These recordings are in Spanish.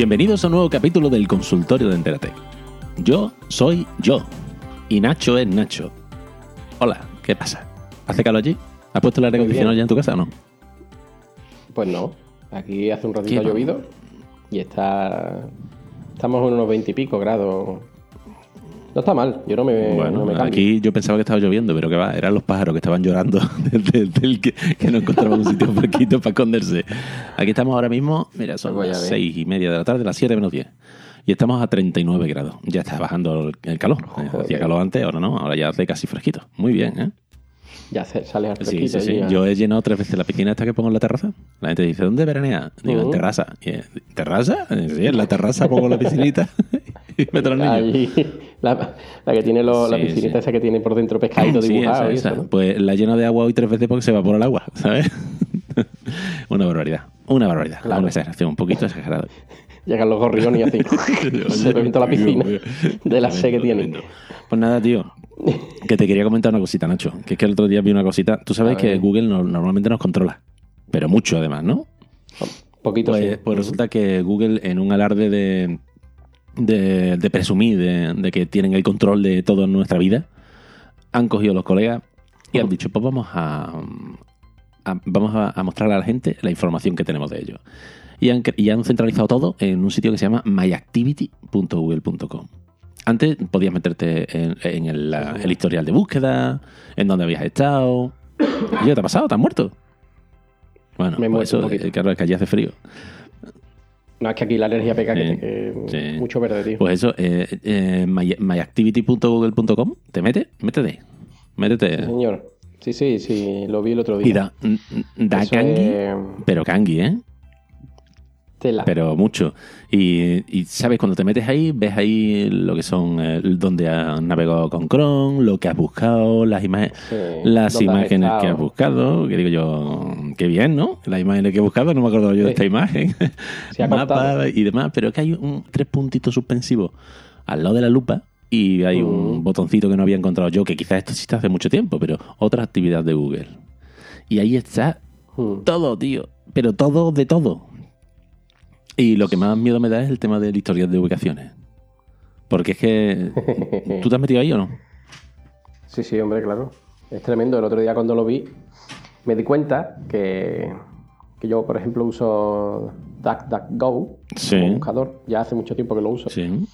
Bienvenidos a un nuevo capítulo del consultorio de Entérate. Yo soy yo y Nacho es Nacho. Hola, ¿qué pasa? ¿Hace calor allí? ¿Has puesto el aire acondicionado ya en tu casa o no? Pues no. Aquí hace un ratito ¿Qué ha llovido y está. Estamos en unos 20 y pico grados. No está mal, yo no me, bueno, no me aquí yo pensaba que estaba lloviendo, pero que va, eran los pájaros que estaban llorando desde, el que, que no encontraban un sitio fresquito para esconderse. Aquí estamos ahora mismo, mira, son Pues las seis y media de la tarde, las 7 menos 10. Y estamos a 39 grados. Ya está bajando el, calor. Joder. Hacía calor antes, ahora no, ahora ya hace casi fresquito. Muy bien, ¿eh? Ya al Sí, fresquito sí, sí. Yo he llenado tres veces la piscina esta que pongo en la terraza. La gente dice, ¿dónde veranea? Digo, en Ujú. terraza. Eh, ¿Terraza? Sí, en la terraza pongo la piscinita la, la que tiene la piscinita sí. esa que tiene por dentro pescadito Sí, dibujado esa, y esa. eso, ¿no? Pues la lleno de agua hoy tres veces porque se evapora el agua, ¿sabes? una barbaridad. Una barbaridad. Claro. Una exageración, un poquito exagerada. Llegan los gorriones y así. se revienta la piscina de la sed que tiene. Pues nada, tío. Que te quería comentar una cosita, Nacho. Que es que el otro día vi una cosita. Tú sabes que. Google no- normalmente nos controla. Pero mucho, además, ¿no? Poquito Pues, sí. pues resulta que Google, en un alarde de, de, de presumir de, de que tienen el control de toda nuestra vida, han cogido los colegas y han dicho, pues vamos a, a- vamos a, a mostrar a la gente la información que tenemos de ellos. Y han, y han centralizado todo en un sitio que se llama myactivity.google.com. Antes podías meterte en, en el, historial de búsqueda, en dónde habías estado. ¿Y qué te ha pasado? ¿Te has muerto? Bueno, Me pues eso, claro, es que allí hace frío. No, es que aquí la alergia pega que, te- que- sí. mucho verde, tío. Pues eso, eh, eh, my- myactivity.google.com, te mete, métete, Sí, métete. señor. Sí, sí, sí, lo vi el otro día. Y da, da es pero cangui, ¿eh? Tela. Pero mucho. Y, y, sabes, cuando te metes ahí, ves ahí lo que son, eh, donde has navegado con Chrome, lo que has buscado, las, imágenes Sí, las ¿dónde has imágenes que has buscado. Que digo yo, qué bien, ¿no? Las imágenes que he buscado, no me acuerdo yo de esta imagen. Mapa y demás, pero es que hay un, tres puntitos suspensivos al lado de la lupa y hay un Mm. botoncito que no había encontrado yo, que quizás esto existe hace mucho tiempo, pero otra actividad de Google. Y ahí está Hmm. todo, tío, pero todo de todo. Y lo que más miedo me da es el tema del historial de ubicaciones. Porque es que... ¿Tú te has metido ahí o no? Sí, sí, hombre, claro. Es tremendo. El otro día cuando lo vi, me di cuenta que, que yo, por ejemplo, uso DuckDuckGo Sí. como buscador. Ya hace mucho tiempo que lo uso. Sí.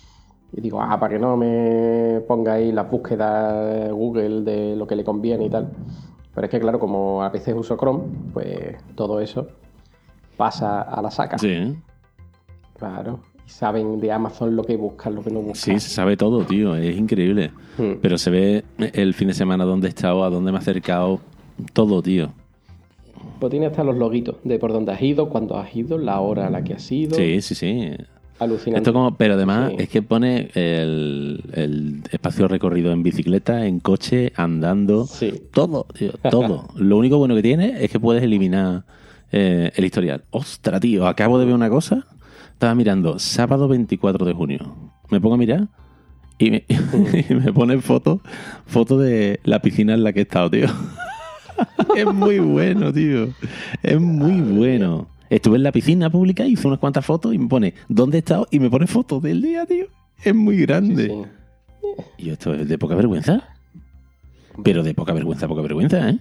Y digo, ah, para que no me ponga ahí las búsquedas Google de lo que le conviene y tal. Pero es que, claro, como a veces uso Chrome, pues todo eso pasa a la saca. Sí. Claro. Y saben de Amazon lo que buscan, lo que no buscan. Sí, se sabe todo, tío. Es increíble. Hmm. Pero se ve el fin de semana dónde he estado, a dónde me he acercado. Todo, tío. Pues tiene hasta los loguitos de por dónde has ido, cuándo has ido, la hora a la que has ido. Sí, sí, sí. Alucinante. Esto como, pero además Sí. es que pone el, el espacio recorrido en bicicleta, en coche, andando. Sí. Todo, tío, todo. Lo único bueno que tiene es que puedes eliminar eh, el historial. Ostra, tío, acabo de ver una cosa. Estaba mirando, sábado 24 de junio. Me pongo a mirar y me, y me pone foto, foto de la piscina en la que he estado, tío. es muy bueno, tío. Es muy bueno. Estuve en la piscina pública, hice unas cuantas fotos y me pone dónde he estado y me pone fotos del día, tío. Es muy grande. Sí. Y esto es de poca vergüenza. Pero de poca vergüenza, poca vergüenza, ¿eh?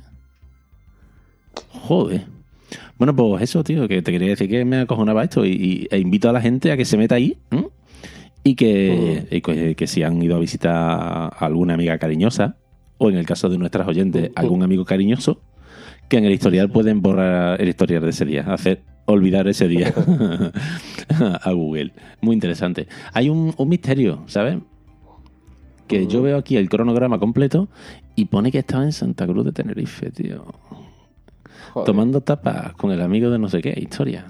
Joder. Bueno, pues eso, tío, que te quería decir que me acojonaba esto y, y- e invito a la gente a que se meta ahí ¿m? y que, y que, que si han ido a visitar a alguna amiga cariñosa o en el caso de nuestras oyentes algún amigo cariñoso, que en el historial pueden borrar el historial de ese día, hacer olvidar ese día a Google. Muy interesante. Hay un, un misterio, ¿sabes? Que yo veo aquí el cronograma completo y pone que estaba en Santa Cruz de Tenerife, tío. Joder. Tomando tapas con el amigo de no sé qué, historia.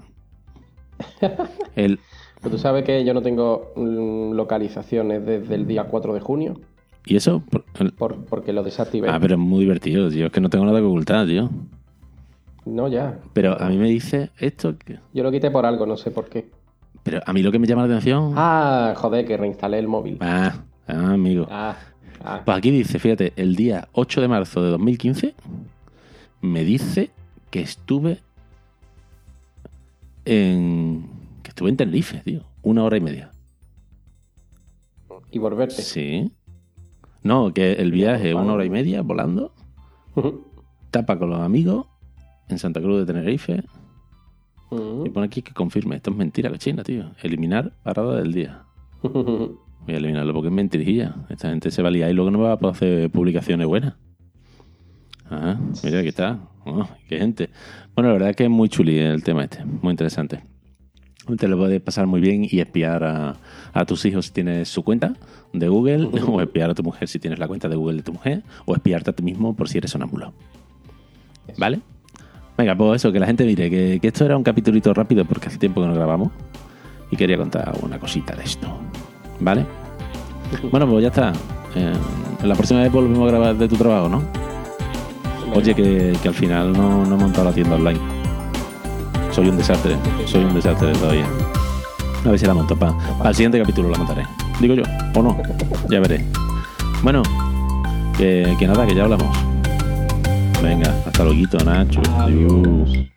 El, Pues tú sabes que yo no tengo mm, localizaciones desde el día 4 de junio, ¿Y eso? Por- el- por- porque lo desactivé. ah, pero es muy divertido, tío. Es que no tengo nada que ocultar, tío. No, ya. Pero a mí me dice esto. que- Yo lo quité por algo, no sé por qué. Pero a mí lo que me llama la atención. Ah, joder, que reinstalé el móvil. Ah, ah, amigo. Ah, ah. Pues aquí dice, fíjate, el día 8 de marzo de 2015 me dice que estuve en. que estuve en Tenerife, tío. una hora y media. Y volverte. Sí. No, que el viaje una hora y media volando, tapa con los amigos en Santa Cruz de Tenerife y pone aquí que confirme. Esto es mentira, cochina, tío. Eliminar parada del día. Voy a eliminarlo porque es mentirijilla. Esta gente se va a liar y luego no va a poder hacer publicaciones buenas. Ah, mira, aquí está. Oh, qué gente. Bueno, la verdad es que es muy chuli el tema este. Muy interesante. Te lo puedes pasar muy bien y espiar a, a tus hijos si tienes su cuenta de Google, o espiar a tu mujer si tienes la cuenta de Google de tu mujer, o espiarte a ti mismo por si eres sonámbulo. ¿Vale? Venga, pues eso, que la gente mire que, que esto era un capitulito rápido porque hace tiempo que no grabamos y quería contar una cosita de esto. ¿Vale? Bueno, pues ya está. Eh, la próxima vez volvemos a grabar de tu trabajo, ¿no? Oye, que, que al final no, no he montado la tienda online. Soy un desastre, soy un desastre todavía. A ver si la monto. Para el siguiente capítulo la montaré. Digo yo, o no, ya veré. Bueno, que, que nada, que ya hablamos. Venga, hasta luego, Nacho. Adiós.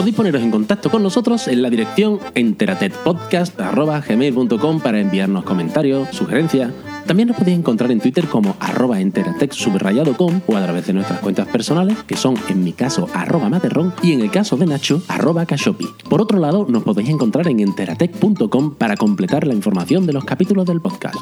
Podéis poneros en contacto con nosotros en la dirección enteratetpodcast.gmail.com para enviarnos comentarios, sugerencias. También nos podéis encontrar en Twitter como arroba o a través de nuestras cuentas personales, que son en mi caso arroba materrón y en el caso de Nacho arroba cashopi. Por otro lado, nos podéis encontrar en enteratec.com para completar la información de los capítulos del podcast.